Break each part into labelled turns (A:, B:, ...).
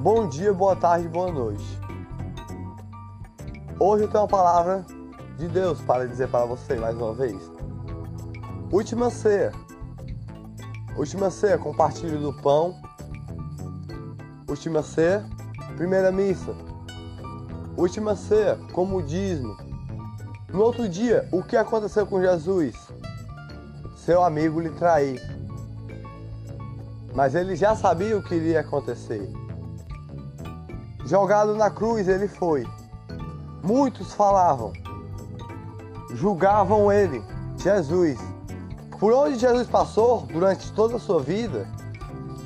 A: Bom dia, boa tarde, boa noite. Hoje eu tenho uma palavra de Deus para dizer para você mais uma vez. Última ceia. Última ceia, compartilho do pão. Última ceia, primeira missa. Última ceia, como dízimo. No outro dia, o que aconteceu com Jesus? Seu amigo lhe traiu. Mas ele já sabia o que iria acontecer. Jogado na cruz ele foi. Muitos falavam, julgavam ele, Jesus. Por onde Jesus passou durante toda a sua vida,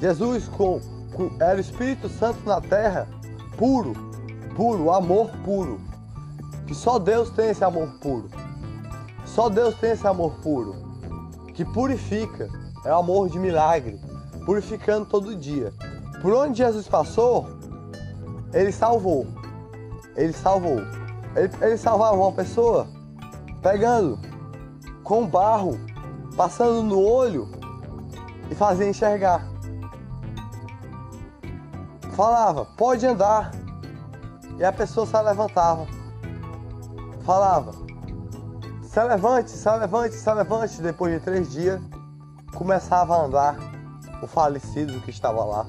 A: Jesus com, com, era o Espírito Santo na terra, puro, puro, amor puro. Que só Deus tem esse amor puro. Só Deus tem esse amor puro. Que purifica. É o amor de milagre. Purificando todo dia. Por onde Jesus passou, ele salvou. Ele salvou. Ele, ele salvava uma pessoa pegando com barro, passando no olho e fazia enxergar. Falava, pode andar. E a pessoa se levantava. Falava, se levante, se levante, se levante. Depois de três dias, começava a andar o falecido que estava lá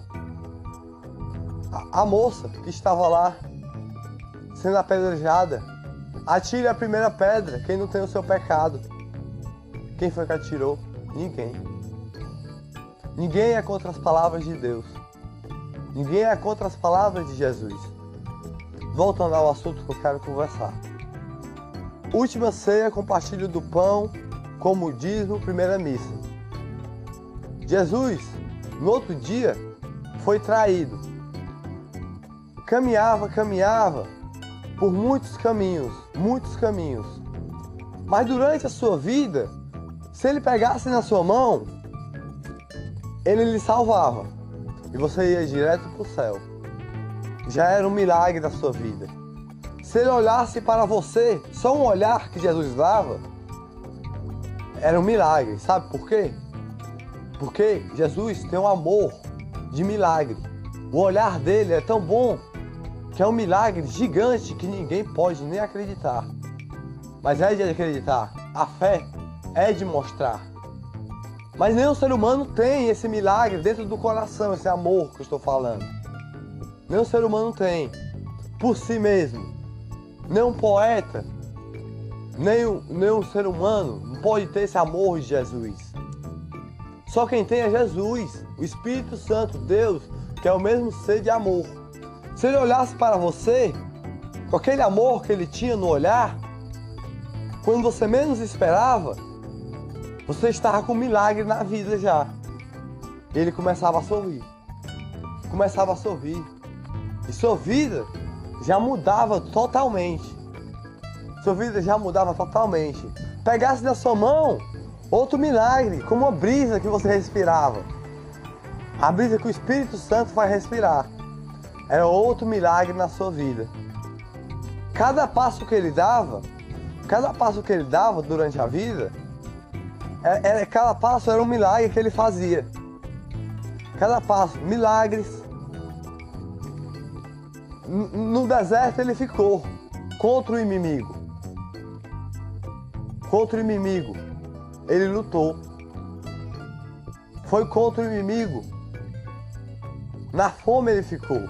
A: a moça que estava lá sendo apedrejada. Atire a primeira pedra, quem não tem o seu pecado. Quem foi que atirou? Ninguém. Ninguém é contra as palavras de Deus. Ninguém é contra as palavras de Jesus. Voltando ao assunto que eu quero conversar. Última ceia, compartilho do pão, como dízimo, primeira missa. Jesus, no outro dia, foi traído caminhava, caminhava por muitos caminhos, muitos caminhos. Mas durante a sua vida, se ele pegasse na sua mão, ele lhe salvava e você ia direto para o céu. Já era um milagre da sua vida. Se ele olhasse para você, só um olhar que Jesus dava, era um milagre. Sabe por quê? Porque Jesus tem um amor de milagre. O olhar dele é tão bom que é um milagre gigante que ninguém pode nem acreditar. Mas é de acreditar, a fé é de mostrar. Mas nenhum ser humano tem esse milagre dentro do coração, esse amor que eu estou falando. Nenhum ser humano tem, por si mesmo. Nenhum poeta, nenhum, nenhum ser humano pode ter esse amor de Jesus. Só quem tem é Jesus, o Espírito Santo, Deus, que é o mesmo ser de amor. Se ele olhasse para você, com aquele amor que ele tinha no olhar, quando você menos esperava, você estava com um milagre na vida já. Ele começava a sorrir. Começava a sorrir. E sua vida já mudava totalmente. Sua vida já mudava totalmente. Pegasse na sua mão outro milagre, como uma brisa que você respirava. A brisa que o Espírito Santo vai respirar era outro milagre na sua vida. Cada passo que ele dava, cada passo que ele dava durante a vida, era, é, é, cada passo era um milagre que ele fazia. Cada passo, milagres. No deserto ele ficou contra o inimigo. Contra o inimigo. Ele lutou. Foi contra o inimigo. Na fome ele ficou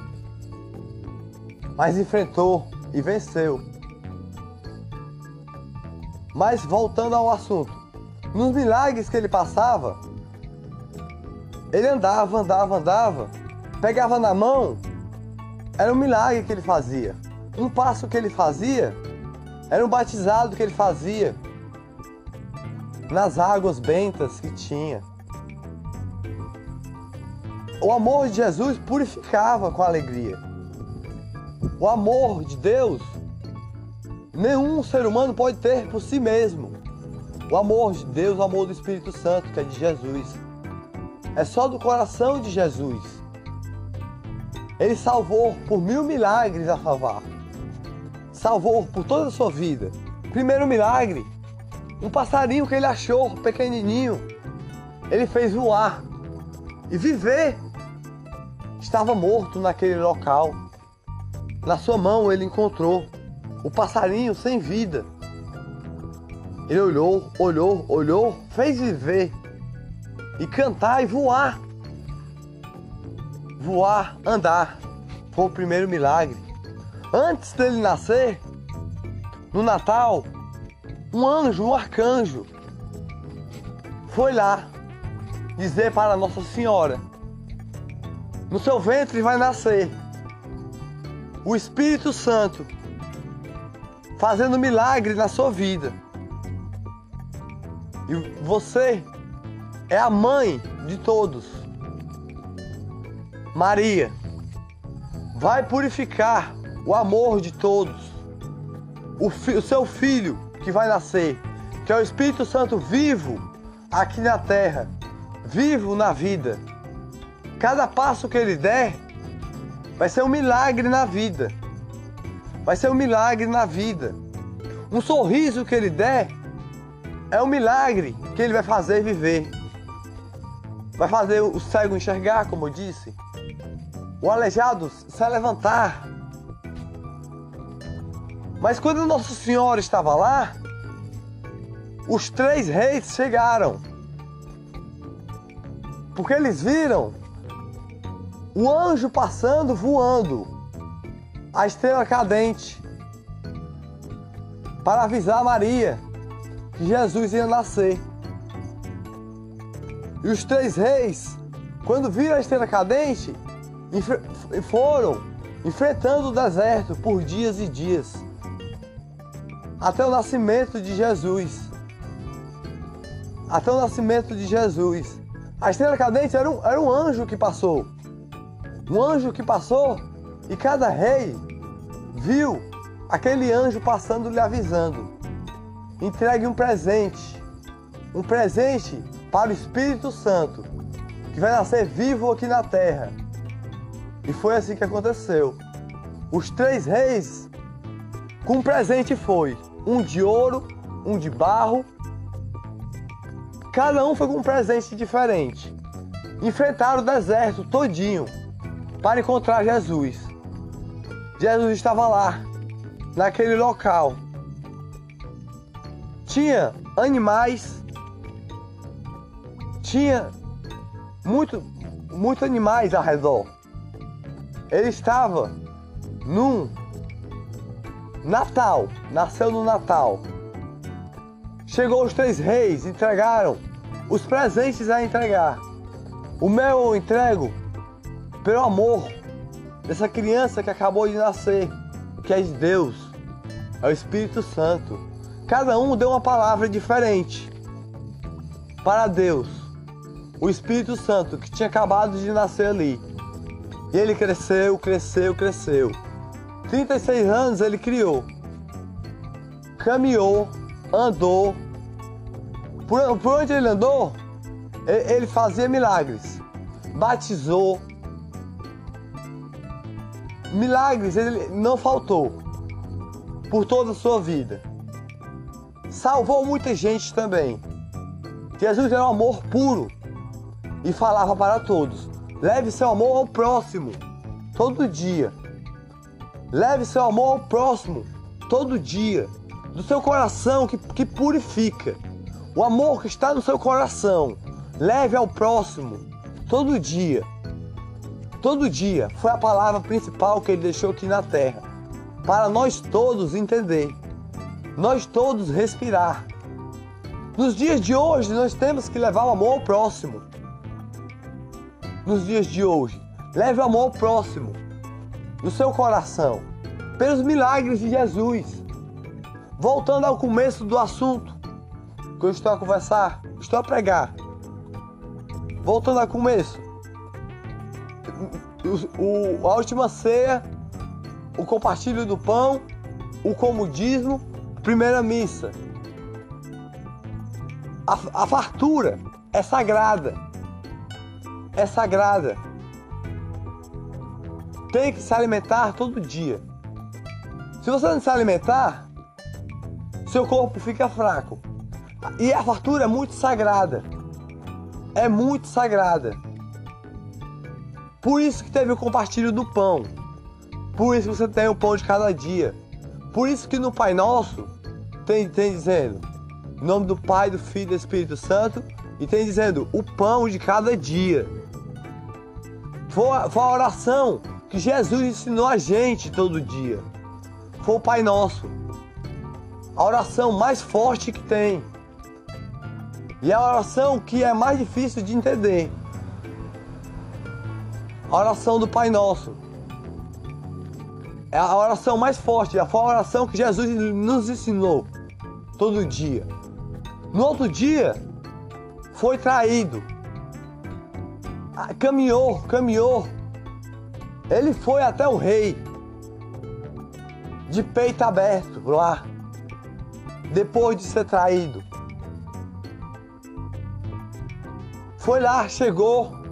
A: mas enfrentou e venceu. Mas voltando ao assunto, nos milagres que ele passava, ele andava, andava, andava, pegava na mão, era um milagre que ele fazia. Um passo que ele fazia era um batizado que ele fazia nas águas bentas que tinha. O amor de Jesus purificava com alegria. O amor de Deus, nenhum ser humano pode ter por si mesmo. O amor de Deus, o amor do Espírito Santo, que é de Jesus, é só do coração de Jesus. Ele salvou por mil milagres a salvar. Salvou por toda a sua vida. Primeiro milagre, um passarinho que ele achou pequenininho, ele fez voar e viver estava morto naquele local. Na sua mão ele encontrou o passarinho sem vida. Ele olhou, olhou, olhou, fez viver e cantar e voar. Voar, andar. Foi o primeiro milagre. Antes dele nascer, no Natal, um anjo, um arcanjo, foi lá dizer para Nossa Senhora: no seu ventre vai nascer o Espírito Santo, fazendo milagre na sua vida. E você é a mãe de todos. Maria vai purificar o amor de todos. O, fi, o, seu filho que vai nascer, que é o Espírito Santo vivo aqui na terra, vivo na vida. Cada passo que ele der vai ser um milagre na vida. Vai ser um milagre na vida. Um sorriso que ele der é um milagre que ele vai fazer viver. Vai fazer o cego enxergar, como eu disse. O aleijado se levantar. Mas quando Nossa Senhora estava lá, os três reis chegaram. Porque eles viram o anjo passando voando, a estrela cadente, para avisar Maria que Jesus ia nascer. E os três reis, quando viram a estrela cadente, foram enfrentando o deserto por dias e dias, até o nascimento de Jesus. Até o nascimento de Jesus. A estrela cadente era um, era um anjo que passou. Um anjo que passou e cada rei viu aquele anjo passando lhe avisando: entregue um presente, um presente para o Espírito Santo, que vai nascer vivo aqui na terra. E foi assim que aconteceu. Os três reis, com um presente foi um de ouro, um de barro. Cada um foi com um presente diferente. Enfrentaram o deserto todinho para encontrar Jesus. Jesus estava lá, naquele local. Tinha animais, tinha muito, muitos animais ao redor. Ele estava num Natal, nasceu no Natal. Chegou os três reis, entregaram os presentes a entregar. O meu eu entrego pelo amor dessa criança que acabou de nascer, que é de Deus, é o Espírito Santo. Cada um deu uma palavra diferente para Deus, o Espírito Santo que tinha acabado de nascer ali. E ele cresceu, cresceu, cresceu. 36 anos ele criou, caminhou, andou. Por, por onde ele andou, ele fazia milagres, batizou, Milagres ele não faltou por toda a sua vida. Salvou muita gente também. Jesus era um amor puro e falava para todos: leve seu amor ao próximo todo dia. Leve seu amor ao próximo todo dia, do seu coração que, que purifica. O amor que está no seu coração, leve ao próximo todo dia. Todo dia foi a palavra principal que ele deixou aqui na terra, para nós todos entender, nós todos respirar. Nos dias de hoje, nós temos que levar o amor ao próximo. Nos dias de hoje, leve o amor ao próximo, no seu coração, pelos milagres de Jesus. Voltando ao começo do assunto que eu estou a conversar, estou a pregar. Voltando ao começo, o, a última ceia, o compartilho do pão, o comodismo, primeira missa. A, a fartura é sagrada. É sagrada. Tem que se alimentar todo dia. Se você não se alimentar, seu corpo fica fraco. E a fartura é muito sagrada. É muito sagrada. Por isso que teve o compartilho do pão. Por isso que você tem o pão de cada dia. Por isso que no Pai Nosso tem, tem dizendo, em nome do Pai, do Filho e do Espírito Santo, e tem dizendo, o pão de cada dia. Foi a, foi a oração que Jesus ensinou a gente todo dia. Foi o Pai Nosso. A oração mais forte que tem. E é a oração que é mais difícil de entender. Oração do Pai Nosso. É a oração mais forte, foi a oração que Jesus nos ensinou todo dia. No outro dia, foi traído. Ah, caminhou, caminhou. Ele foi até o rei, de peito aberto lá, depois de ser traído. Foi lá, chegou.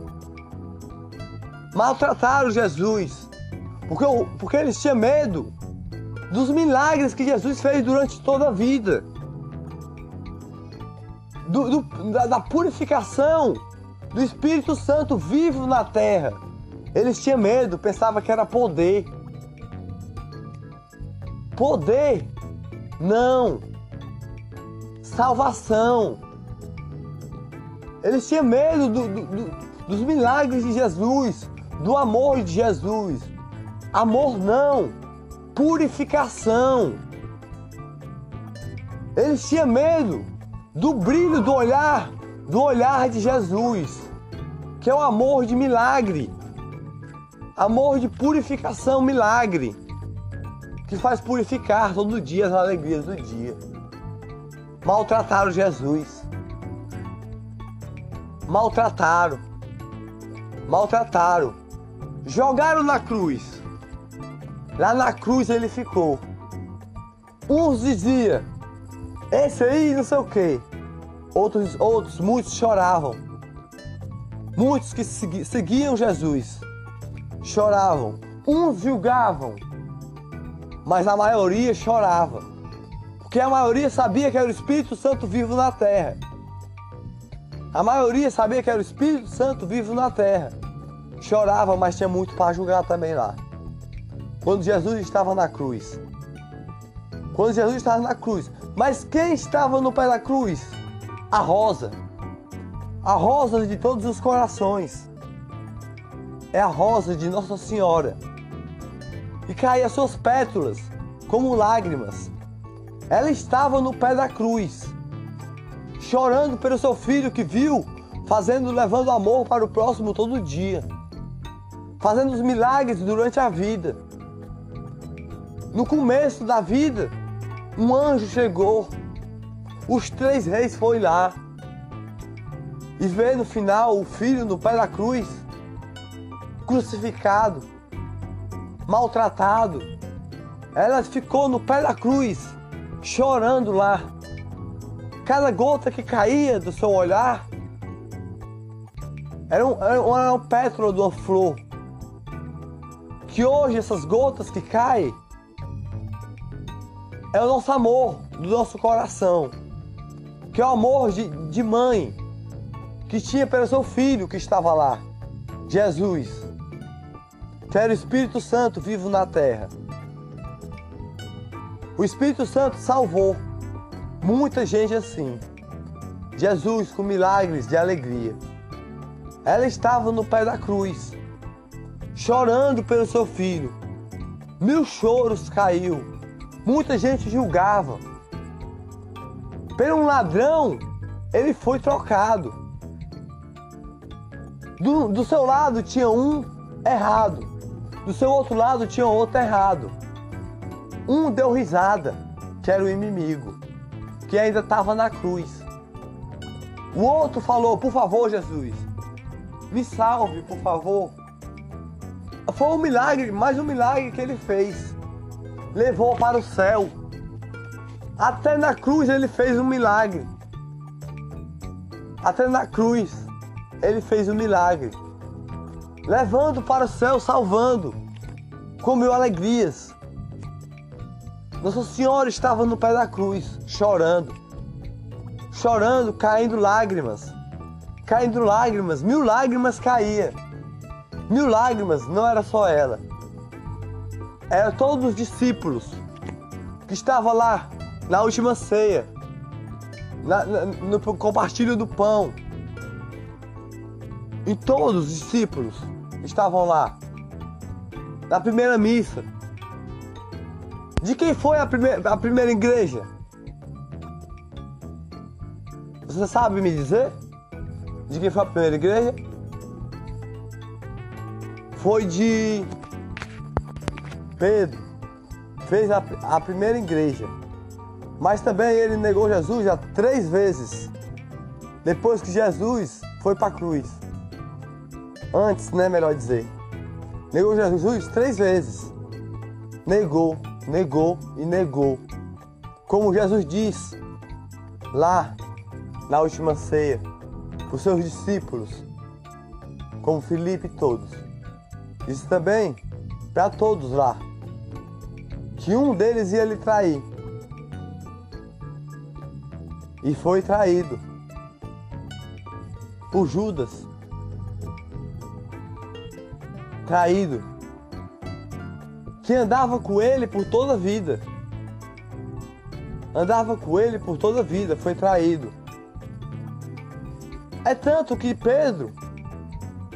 A: Maltrataram Jesus. Porque, porque eles tinham medo dos milagres que Jesus fez durante toda a vida. Do, do, da, da purificação do Espírito Santo vivo na terra. Eles tinham medo, pensavam que era poder. Poder? Não. Salvação. Eles tinham medo do, do, do, dos milagres de Jesus, do amor de Jesus. Amor não, purificação. Eles tinham medo do brilho do olhar, do olhar de Jesus, que é o amor de milagre, amor de purificação, milagre, que faz purificar todo dia as alegrias do dia. Maltrataram Jesus, maltrataram, maltrataram, jogaram na cruz. Lá na cruz ele ficou. Uns diziam, esse aí não sei o que. Outros, outros, muitos choravam. Muitos que seguiam Jesus choravam. Uns julgavam, mas a maioria chorava. Porque a maioria sabia que era o Espírito Santo vivo na terra. A maioria sabia que era o Espírito Santo vivo na terra. Chorava, mas tinha muito para julgar também lá. Quando Jesus estava na cruz. Quando Jesus estava na cruz. Mas quem estava no pé da cruz? A rosa. A rosa de todos os corações. É a rosa de Nossa Senhora. E caía suas pétalas como lágrimas. Ela estava no pé da cruz, chorando pelo seu filho que viu, fazendo, levando amor para o próximo todo dia, fazendo os milagres durante a vida. No começo da vida, um anjo chegou, os três reis foi lá e vê no final o filho no pé da cruz, crucificado, maltratado. Ela ficou no pé da cruz, chorando lá. Cada gota que caía do seu olhar era era um, era um pétalo de uma flor. Que hoje essas gotas que caem é o nosso amor do nosso coração, que é o amor de, de mãe que tinha pelo seu filho que estava lá, Jesus, que era o Espírito Santo vivo na terra. O Espírito Santo salvou muita gente assim. Jesus com milagres de alegria. Ela estava no pé da cruz, chorando pelo seu filho. Mil choros caiu Muita gente julgava. Por um ladrão, ele foi trocado. Do, do seu lado tinha um errado, do seu outro lado tinha outro errado. Um deu risada, que era o inimigo, que ainda estava na cruz. O outro falou: Por favor, Jesus, me salve, por favor. Foi um milagre, mais um milagre que ele fez levou para o céu. Até na cruz ele fez um milagre. Até na cruz ele fez um milagre. Levando para o céu, salvando. Comeu alegrias. Nossa Senhora estava no pé da cruz, chorando. Chorando, caindo lágrimas. Caindo lágrimas, mil lágrimas caía. Mil lágrimas não era só ela. Era todos os discípulos que estavam lá na última ceia, na, na, no compartilho do pão. E todos os discípulos estavam lá. Na primeira missa. De quem foi a primeira, a primeira igreja? Você sabe me dizer? De quem foi a primeira igreja? Foi de Pedro. Fez a, a primeira igreja. Mas também ele negou Jesus já três vezes. Depois que Jesus foi para a cruz. Antes, né? Melhor dizer. Negou Jesus três vezes. Negou, negou e negou. Como Jesus diz lá na última ceia, os seus discípulos, como Filipe e todos. Disse também para todos lá que um deles ia lhe trair. E foi traído por Judas. Traído. Que andava com ele por toda a vida. Andava com ele por toda a vida, foi traído. É tanto que Pedro,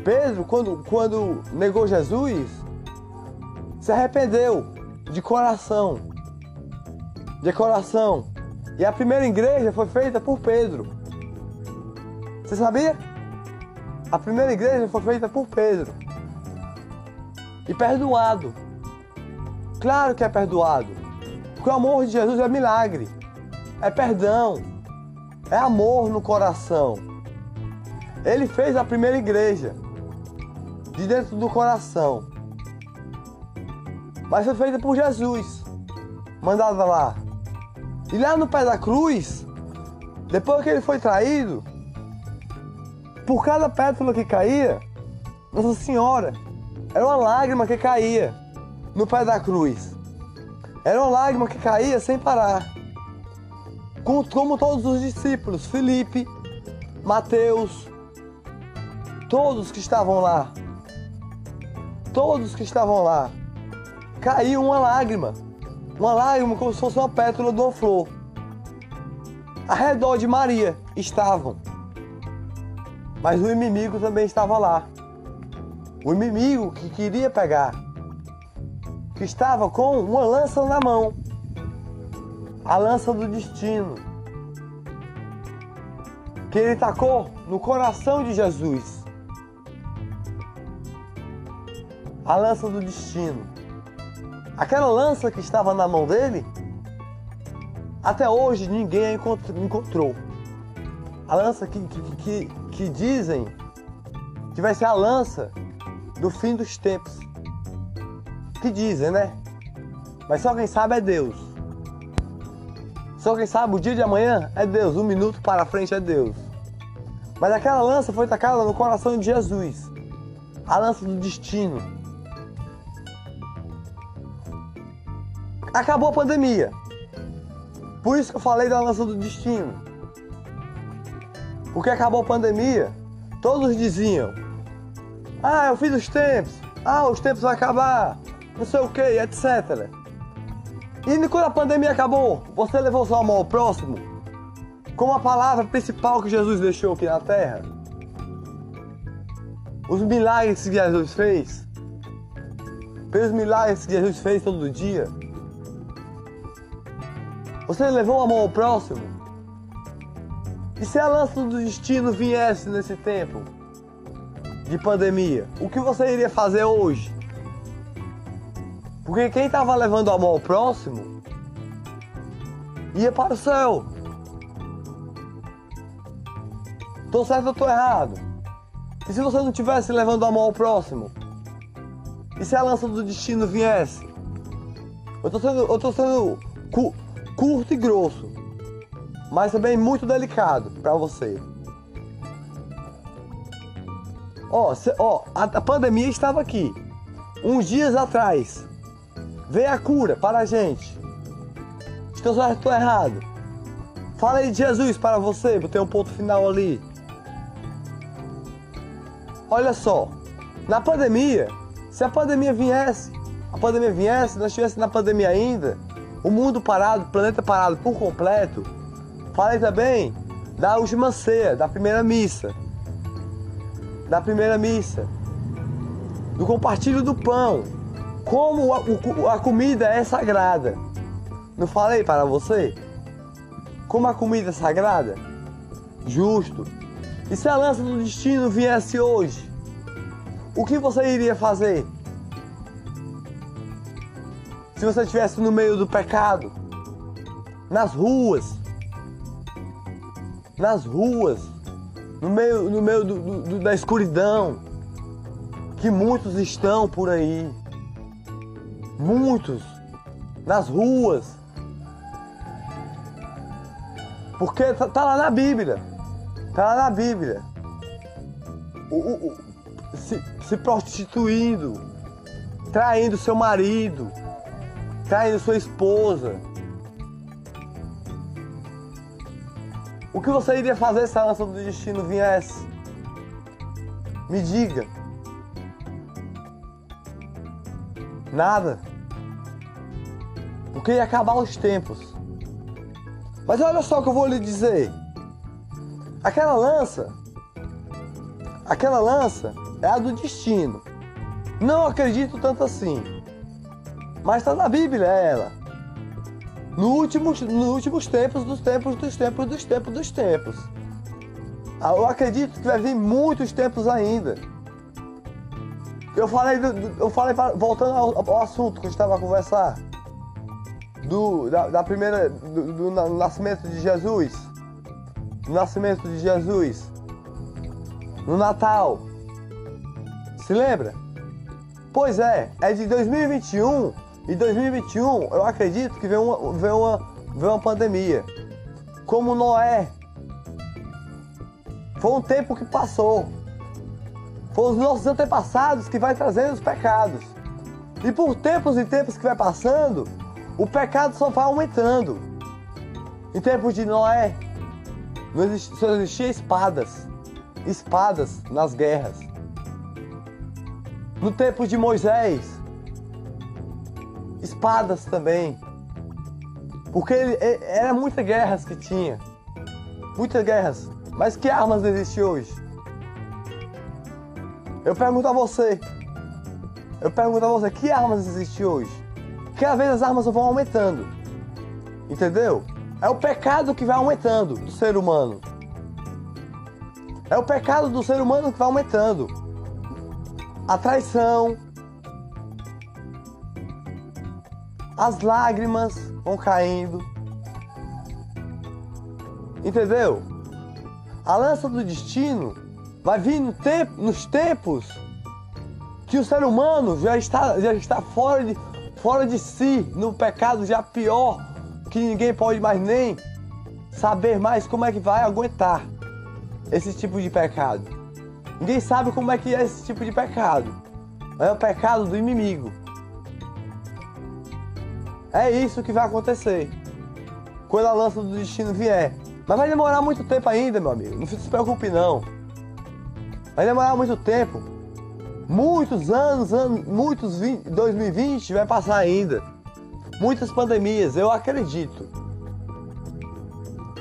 A: Pedro, quando, quando negou Jesus, se arrependeu de coração. De coração. E a primeira igreja foi feita por Pedro. Você sabia? A primeira igreja foi feita por Pedro. E perdoado. Claro que é perdoado. Porque o amor de Jesus é milagre. É perdão. É amor no coração. Ele fez a primeira igreja de dentro do coração. Mas foi feita por Jesus, mandada lá. E lá no pé da cruz, depois que ele foi traído, por cada pétala que caía, Nossa Senhora, era uma lágrima que caía no pé da cruz. Era uma lágrima que caía sem parar. Como todos os discípulos, Felipe, Mateus, todos que estavam lá, todos que estavam lá, caiu uma lágrima, uma lágrima como se fosse uma pétala de uma flor. Ao redor de Maria estavam, mas o inimigo também estava lá. O inimigo que queria pegar, que estava com uma lança na mão, a lança do destino, que ele tacou no coração de Jesus. A lança do destino. Aquela lança que estava na mão dele, até hoje ninguém a encontrou. A lança que, que, que, que dizem que vai ser a lança do fim dos tempos. Que dizem, né? Mas só quem sabe é Deus. Só quem sabe o dia de amanhã é Deus, um minuto para frente é Deus. Mas aquela lança foi tacada no coração de Jesus. A lança do destino. Acabou a pandemia. Por isso que eu falei da lança do destino. Porque acabou a pandemia, todos diziam: Ah, é o fim dos tempos. Ah, os tempos vão acabar. Não sei o que, etc. E quando a pandemia acabou, você levou sua mão ao próximo como a palavra principal que Jesus deixou aqui na terra. Os milagres que Jesus fez. Pelos milagres que Jesus fez todo dia. Você levou a mão ao próximo? E se a lança do destino viesse nesse tempo de pandemia, o que você iria fazer hoje? Porque quem estava levando a mão ao próximo ia para o céu. Tô certo ou tô errado? E se você não tivesse levando a mão ao próximo? E se a lança do destino viesse? Eu tô sendo, eu tô sendo curto e grosso, mas também muito delicado para você. Ó, cê, ó a, a pandemia estava aqui. Uns dias atrás. Veio a cura para a gente. Estou certo, estou errado. Fala aí de Jesus para você, ter um ponto final ali. Olha só, Na pandemia, se a pandemia viesse, a pandemia viesse, nós estivéssemos na pandemia ainda, o mundo parado, o planeta parado por completo, falei também da última ceia, da primeira missa. Da primeira missa. Do compartilho do pão. Como a, a comida é sagrada. Não falei para você? Como a comida é sagrada? Justo. E se a lança do destino viesse hoje? O que você iria fazer? Se você estivesse no meio do pecado, nas ruas, nas ruas, no meio, no meio do, do, da escuridão, que muitos estão por aí. Muitos nas ruas. Porque tá, tá lá na Bíblia. Tá lá na Bíblia. O, o, o, se, se prostituindo, traindo seu marido, traindo sua esposa, O que você iria fazer se a lança do destino viesse? Me diga. Nada. Porque ia acabar os tempos. Mas olha só o que eu vou lhe dizer. Aquela lança, aquela lança é a do destino. Não acredito tanto assim. Mas está na Bíblia é ela no últimos, nos últimos tempos, dos tempos, dos tempos, dos tempos, dos tempos. Ah, eu acredito que vai vir muitos tempos ainda. Eu falei, eu falei voltando ao, ao assunto que eu estava a conversar, do, da, da primeira, do, do, nascimento de Jesus, do nascimento de Jesus, no Natal. Se lembra? Pois é, é de 2021 e 2021, eu acredito que vem uma, vem uma, vem uma pandemia. Como Noé. Foi um tempo que passou. Foi os nossos antepassados que vai trazendo os pecados. E por tempos e tempos que vai passando, o pecado só vai aumentando. Em tempos de Noé, não existia, só existia espadas. Espadas nas guerras. No tempo de Moisés, espadas também. Porque ele, era muitas guerras que tinha. Muitas guerras. Mas que armas existem hoje? Eu pergunto a você. Eu pergunto a você, que armas existem hoje? Cada vez as armas vão aumentando. Entendeu? É o pecado que vai aumentando do ser humano. É o pecado do ser humano que vai aumentando. A traição, as lágrimas vão caindo. Entendeu? A lança do destino vai vir no tempo, nos tempos que o ser humano já está, já está fora, de, fora de si, no pecado já pior, que ninguém pode mais nem saber mais como é que vai aguentar esse tipo de pecado. Ninguém sabe como é que é esse tipo de pecado. É o pecado do inimigo. É isso que vai acontecer quando a lança do destino vier. Mas vai demorar muito tempo ainda, meu amigo. Não se preocupe não. Vai demorar muito tempo. Muitos anos, anos muitos 20, 2020 vai passar ainda. Muitas pandemias, eu acredito.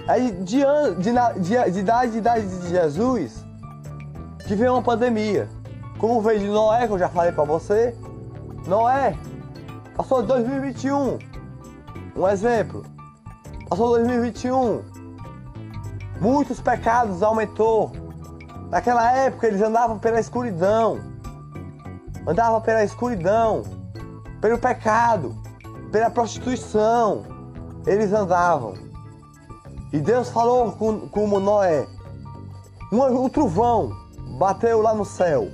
A: Aí de, de, de, de idade de idade de Jesus que veio uma pandemia. Como veio de Noé, que eu já falei para você. Noé Passou 2021. Um exemplo. Passou 2021. Muitos pecados aumentou. Naquela época eles andavam pela escuridão. Andavam pela escuridão, pelo pecado, pela prostituição. Eles andavam. E Deus falou com, com Noé. Um, um trovão bateu lá no céu.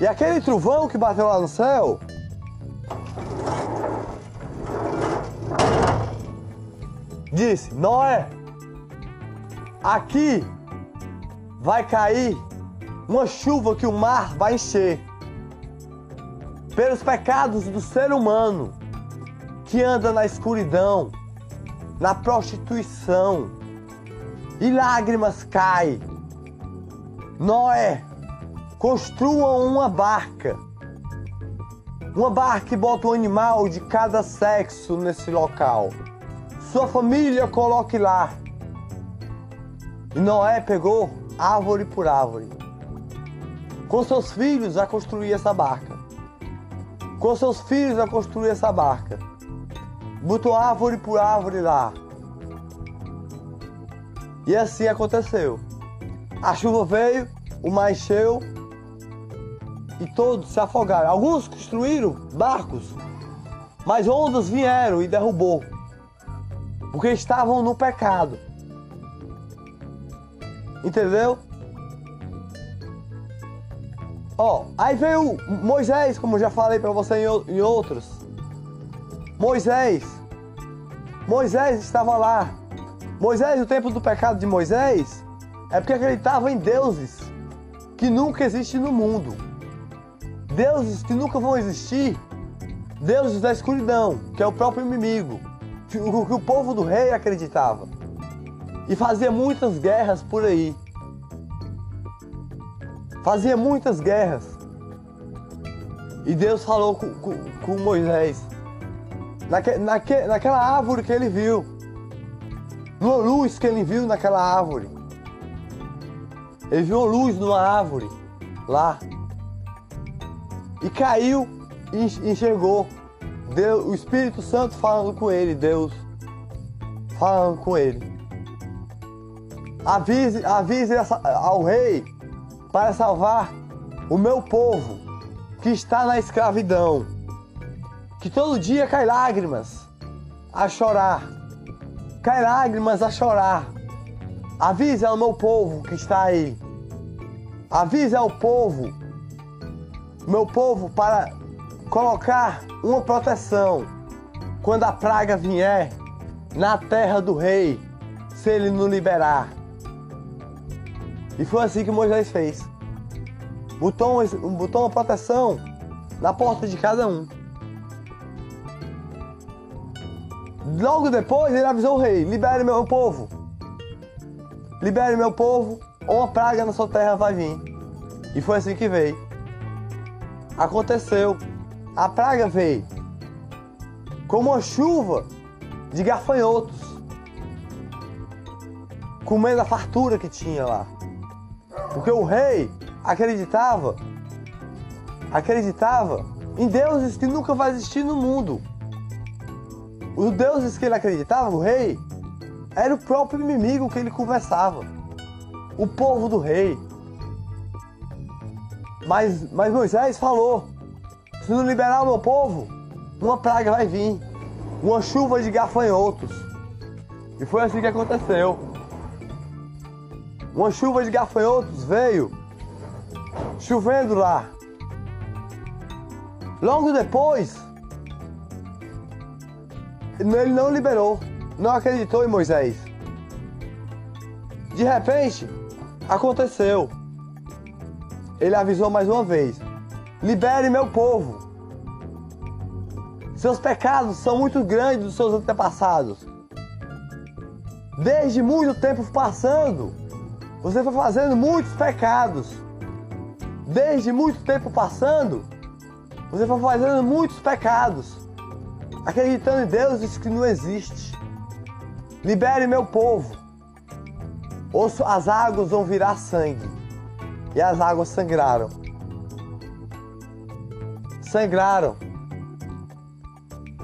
A: E aquele trovão que bateu lá no céu disse: Noé, aqui vai cair uma chuva que o mar vai encher pelos pecados do ser humano que anda na escuridão, na prostituição, e lágrimas caem. Noé, construam uma barca. Uma barca que bota um animal de cada sexo nesse local. Sua família coloque lá. E Noé pegou árvore por árvore. Com seus filhos a construir essa barca. Com seus filhos a construir essa barca. Botou árvore por árvore lá. E assim aconteceu. A chuva veio, o mar encheu e todos se afogaram. Alguns construíram barcos, mas ondas vieram e derrubou, porque estavam no pecado. Entendeu? Ó, aí veio Moisés, como já falei para você em outros. Moisés, Moisés estava lá. Moisés, o tempo do pecado de Moisés, é porque acreditava em deuses que nunca existem no mundo. Deuses que nunca vão existir. Deuses da escuridão, que é o próprio inimigo. O que o povo do rei acreditava. E fazia muitas guerras por aí. Fazia muitas guerras. E Deus falou com, com, com Moisés. Naque, naque, naquela árvore que ele viu. Numa luz que ele viu naquela árvore. Ele viu uma luz numa árvore lá. E caiu e enxergou. Deus, o Espírito Santo falando com ele, Deus falando com ele. Avise, avise ao rei para salvar o meu povo que está na escravidão. Que todo dia cai lágrimas a chorar. Cai lágrimas a chorar. Avise ao meu povo que está aí. Avise ao povo, meu povo, para colocar uma proteção quando a praga vier na terra do rei, se ele não liberar. E foi assim que Moisés fez. Botou, botou uma proteção na porta de cada um. Logo depois ele avisou o rei: libere meu povo. Libere meu povo, ou uma praga na sua terra vai vir. E foi assim que veio. Aconteceu. A praga veio como uma chuva de gafanhotos, comendo a fartura que tinha lá. Porque o rei acreditava, acreditava em deuses que nunca vai existir no mundo. Os deuses que ele acreditava, o rei, era o próprio inimigo que ele conversava. O povo do rei. Mas, mas Moisés falou: se não liberar o meu povo, uma praga vai vir, uma chuva de gafanhotos. E foi assim que aconteceu. Uma chuva de gafanhotos veio chovendo lá. Logo depois, ele não liberou, não acreditou em Moisés. De repente, aconteceu. Ele avisou mais uma vez: libere meu povo. Seus pecados são muito grandes dos seus antepassados. Desde muito tempo passando, você foi fazendo muitos pecados. Desde muito tempo passando, você foi fazendo muitos pecados. Acreditando em deuses que não existe. Libere meu povo. Ou as águas vão virar sangue. E as águas sangraram. Sangraram.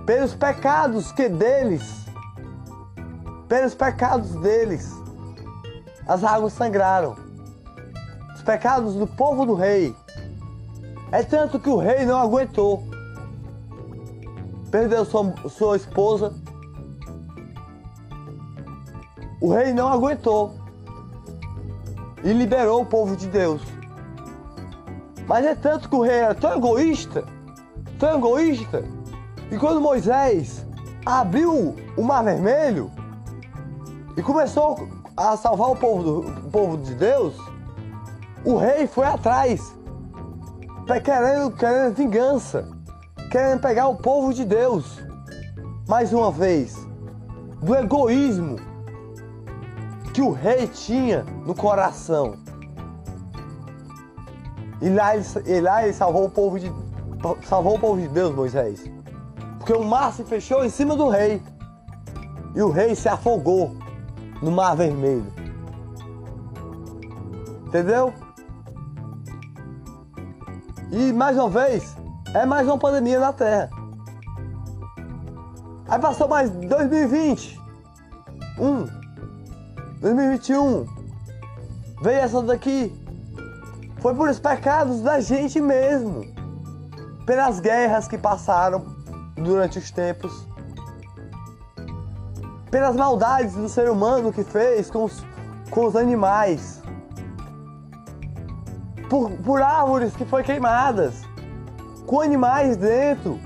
A: Pelos pecados que deles. Pelos pecados deles as águas sangraram. Os pecados do povo do rei. É tanto que o rei não aguentou. Perdeu sua, sua esposa. O rei não aguentou. E liberou o povo de Deus. Mas é tanto que o rei era tão egoísta, tão egoísta, e quando Moisés abriu o mar vermelho e começou a salvar o povo, do, o povo de Deus, o rei foi atrás, querendo, querendo vingança, querendo pegar o povo de Deus. Mais uma vez, do egoísmo que o rei tinha no coração. E lá ele, e lá ele salvou o povo de salvou o povo de Deus, Moisés. Porque o mar se fechou em cima do rei. E o rei se afogou no mar vermelho. Entendeu? E mais uma vez, é mais uma pandemia na Terra. Aí passou mais 2020. 1. 2021. Veio essa daqui. Foi por os pecados da gente mesmo. Pelas guerras que passaram durante os tempos. Pelas maldades do ser humano que fez com os, com os animais. Por, por árvores que foram queimadas. Com animais dentro.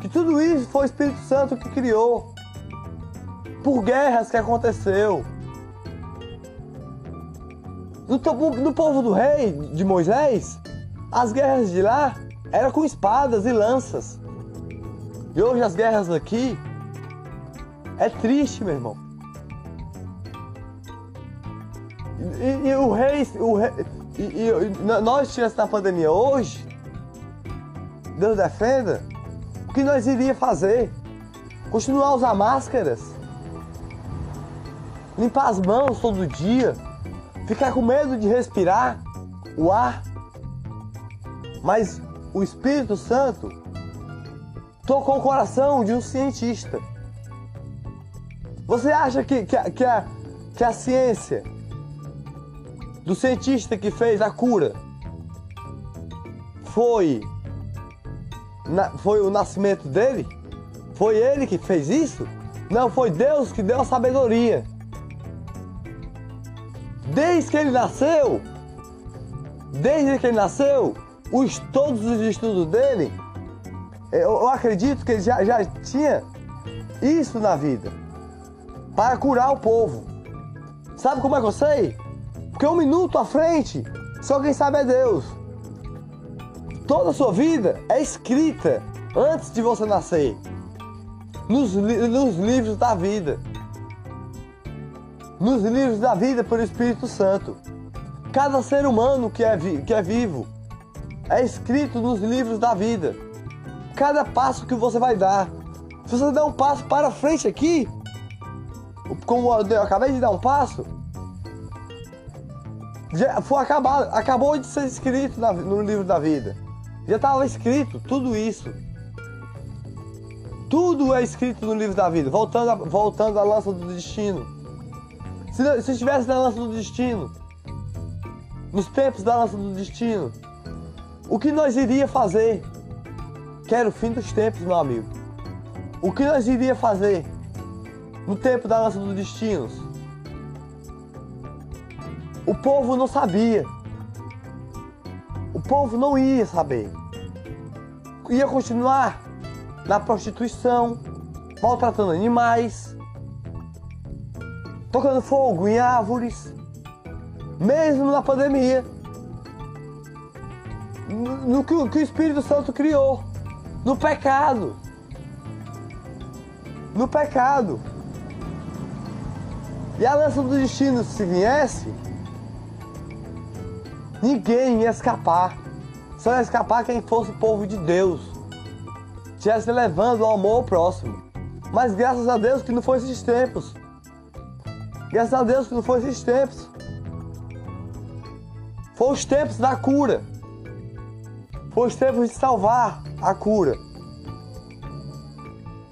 A: Que tudo isso foi o Espírito Santo que criou. Por guerras que aconteceu. No, no povo do rei, de Moisés, as guerras de lá eram com espadas e lanças. E hoje as guerras aqui é triste, meu irmão. E, e o rei, o rei e, e, nós estivéssemos na pandemia hoje, Deus defenda, o que nós iríamos fazer? Continuar a usar máscaras? Limpar as mãos todo dia? Ficar com medo de respirar o ar? Mas o Espírito Santo tocou o coração de um cientista. Você acha que, que, que, a, que a ciência do cientista que fez a cura foi na, foi o nascimento dele? Foi ele que fez isso? Não, foi Deus que deu a sabedoria. Desde que ele nasceu, desde que ele nasceu, os, todos os estudos dele, eu, eu acredito que ele já, já tinha isso na vida para curar o povo. Sabe como é que eu sei? Porque um minuto à frente, só quem sabe é Deus. Toda a sua vida é escrita antes de você nascer. Nos, nos livros da vida. Nos livros da vida pelo Espírito Santo. Cada ser humano que é, que é vivo é escrito nos livros da vida. Cada passo que você vai dar. Se você der um passo para frente aqui, como eu acabei de dar um passo, já foi acabado, acabou de ser escrito no livro da vida. Já estava escrito tudo isso. Tudo é escrito no livro da vida. Voltando, a, voltando à lança do destino. Se, se estivesse na lança do destino, nos tempos da lança do destino, o que nós iria fazer? Que era o fim dos tempos, meu amigo. O que nós iria fazer no tempo da lança dos destinos? O povo não sabia. O povo não ia saber. Ia continuar na prostituição, maltratando animais, tocando fogo em árvores, mesmo na pandemia. No, que, que o Espírito Santo criou, no pecado. No pecado. E a lança do destino, se viesse, Ninguém ia escapar. Só ia escapar quem fosse o povo de Deus. Estivesse levando o amor ao próximo. Mas graças a Deus que não foi esses tempos. Graças a Deus que não foi esses tempos. Foi os tempos da cura. Foi os tempos de salvar a cura.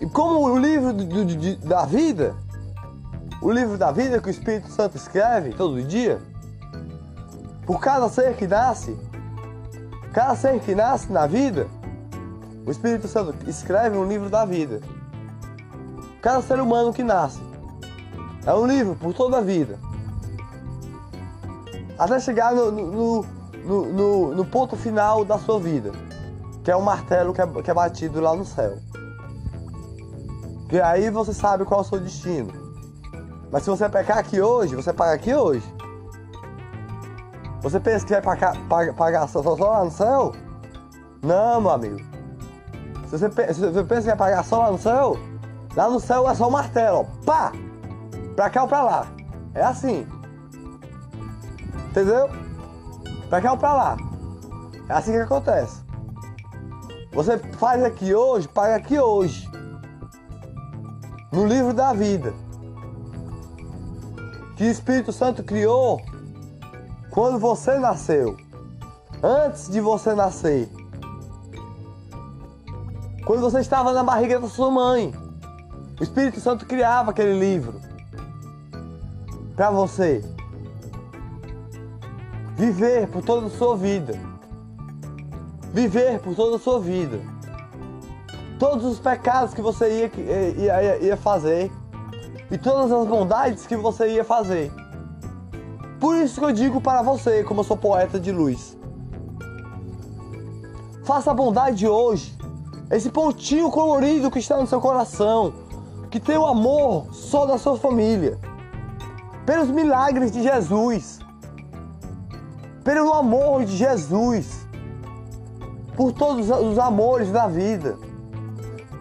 A: E como o livro do, do, da vida, o livro da vida que o Espírito Santo escreve todo dia, por cada ser que nasce, cada ser que nasce na vida, o Espírito Santo escreve um livro da vida. Cada ser humano que nasce é um livro por toda a vida. Até chegar no, no, no, no ponto final da sua vida, que é o um martelo que é, que é batido lá no céu. Que aí você sabe qual é o seu destino. Mas se você pecar aqui hoje, você paga aqui hoje. Você pensa que vai pagar, pagar, só, só, lá no céu? Não, meu amigo. Se você, se você pensa que vai pagar só lá no céu, lá no céu é só o martelo, ó. Pá! Pra cá ou pra lá. É assim. Entendeu? Pra cá ou pra lá. É assim que acontece. Você faz aqui hoje, paga aqui hoje. No livro da vida. Que o Espírito Santo criou quando você nasceu. Antes de você nascer. Quando você estava na barriga da sua mãe. O Espírito Santo criava aquele livro para você viver por toda a sua vida. Viver por toda a sua vida. Todos os pecados que você ia, ia, ia fazer e todas as bondades que você ia fazer. Por isso que eu digo para você, como eu sou poeta de luz. Faça a bondade hoje. Esse pontinho colorido que está no seu coração, que tem o amor só da sua família. Pelos milagres de Jesus. Pelo amor de Jesus. Por todos os amores da vida.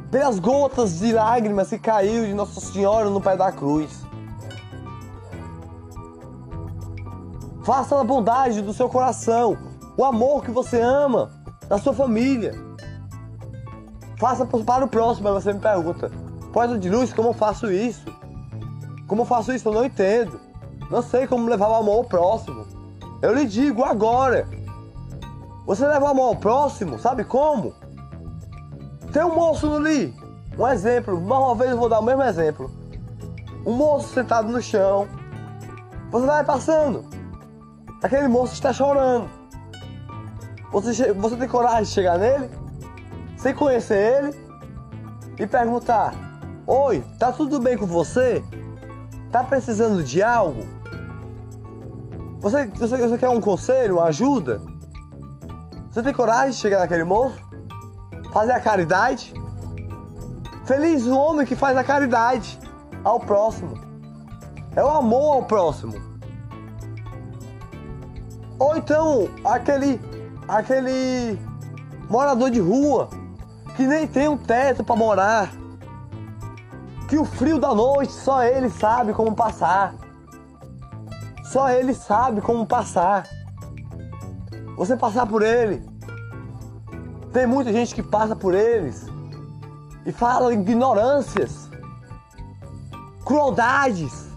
A: Pelas gotas de lágrimas que caiu de Nossa Senhora no pé da cruz. Faça a bondade do seu coração, o amor que você ama da sua família. Faça para o próximo, aí você me pergunta, Poeta de luz, como eu faço isso? Como eu faço isso? Eu não entendo. Não sei como levar o amor ao próximo. Eu lhe digo agora. Você leva o amor ao próximo, sabe como? Tem um moço ali. Um exemplo. Mais uma vez eu vou dar o mesmo exemplo. Um moço sentado no chão. Você vai passando. Aquele moço está chorando. Você, você tem coragem de chegar nele? Sem conhecer ele? E perguntar: Oi, tá tudo bem com você? Tá precisando de algo? Você, você, você quer um conselho, ajuda? Você tem coragem de chegar naquele moço? Fazer a caridade? Feliz o homem que faz a caridade ao próximo. É o amor ao próximo. Ou então aquele aquele morador de rua que nem tem um teto para morar. Que o frio da noite só ele sabe como passar. Só ele sabe como passar. Você passar por ele. Tem muita gente que passa por eles e fala ignorâncias, crueldades,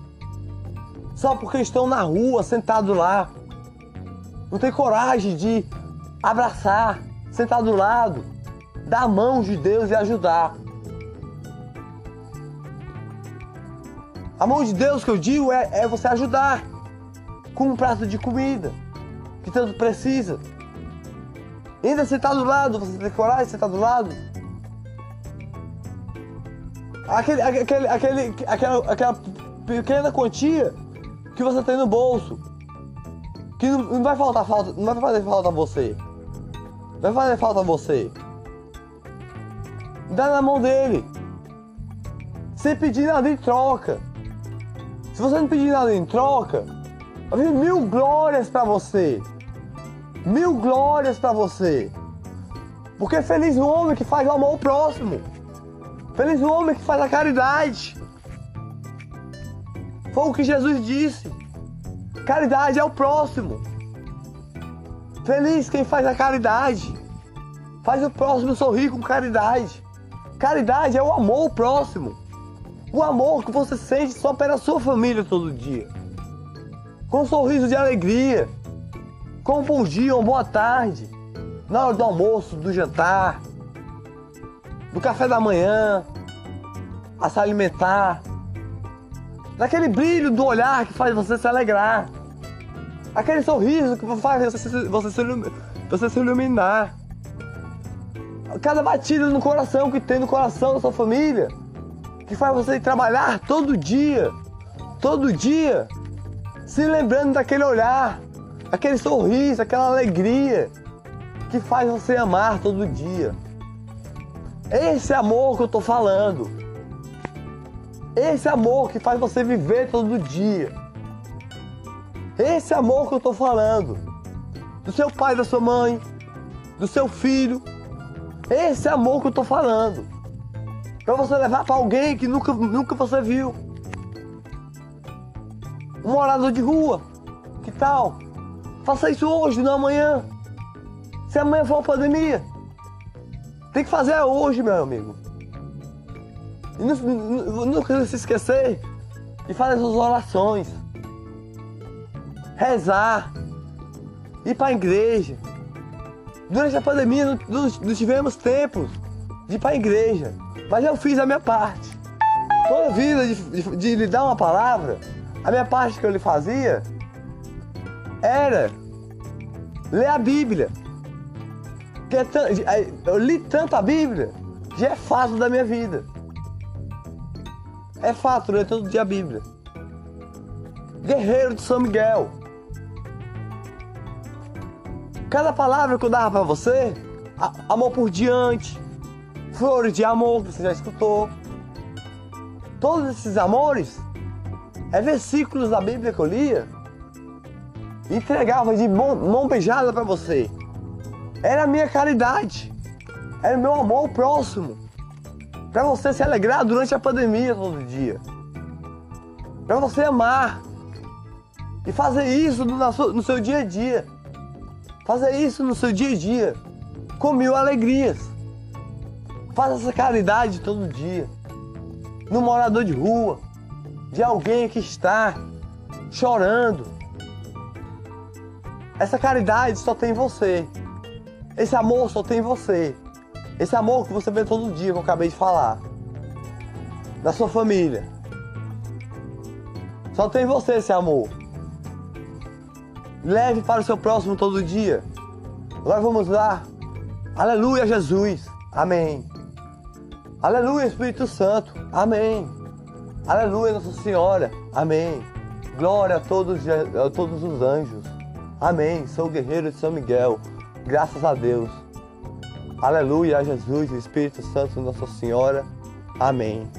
A: só porque estão na rua, sentados lá não tem coragem de abraçar, sentar do lado, dar a mão de Deus e ajudar. A mão de Deus que eu digo é, é você ajudar com um prato de comida que tanto precisa. Ainda sentar do lado, você tem coragem de sentar do lado? Aquele, aquele, aquele, aquela, aquela pequena quantia que você tem no bolso que não, não, vai faltar falta, não vai fazer falta a você. Vai fazer falta a você. Dá na mão dele. Sem pedir nada em troca. Se você não pedir nada em troca, mil glórias para você. Mil glórias para você. Porque feliz o homem que faz o amor ao próximo. Feliz o homem que faz a caridade. Foi o que Jesus disse. Caridade é o próximo. Feliz quem faz a caridade. Faz o próximo sorrir com caridade. Caridade é o amor ao próximo. O amor que você sente só pela sua família todo dia. Com um sorriso de alegria. Com um bom dia, uma boa tarde. Na hora do almoço, do jantar. Do café da manhã. A se alimentar daquele brilho do olhar que faz você se alegrar, aquele sorriso que faz você, você, se, você se iluminar, cada batida no coração que tem no coração da sua família, que faz você trabalhar todo dia, todo dia, se lembrando daquele olhar, aquele sorriso, aquela alegria que faz você amar todo dia. Esse amor que eu tô falando. Esse amor que faz você viver todo dia. Esse amor que eu estou falando. Do seu pai, da sua mãe, do seu filho. Esse amor que eu estou falando. Para você levar para alguém que nunca, nunca você viu. Um morador de rua. Que tal? Faça isso hoje, não amanhã. Se amanhã for uma pandemia. Tem que fazer hoje, meu amigo. E nunca se esquecer de fazer suas orações. Rezar. Ir para a igreja. Durante a pandemia não, não tivemos tempo de ir para a igreja. Mas eu fiz a minha parte. Toda vida de, de, de lhe dar uma palavra, a minha parte que eu lhe fazia era ler a Bíblia. É eu li tanto a Bíblia, já é fato da minha vida. É fato, ler todo dia a Bíblia. Guerreiro de São Miguel. Cada palavra que eu dava para você, amor por diante, flores de amor que você já escutou. Todos esses amores é versículos da Bíblia que eu lia entregava de mão, mão beijada para você. Era a minha caridade. Era o meu amor ao próximo. Para você se alegrar durante a pandemia todo dia. Para você amar. E fazer isso no, no seu dia a dia. Fazer isso no seu dia a dia. Com mil alegrias. Faça essa caridade todo dia. No morador de rua. De alguém que está chorando essa caridade só tem você. Esse amor só tem você. Esse amor que você vê todo dia, que eu acabei de falar. Da sua família. Só tem você esse amor. Leve para o seu próximo todo dia. Agora vamos lá. Aleluia, Jesus. Amém. Aleluia, Espírito Santo. Amém. Aleluia, Nossa Senhora. Amém. Glória a todos, a todos os anjos. Amém. Sou guerreiro de São Miguel. Graças a Deus. Aleluia, a Jesus, Espírito Santo, Nossa Senhora. Amém.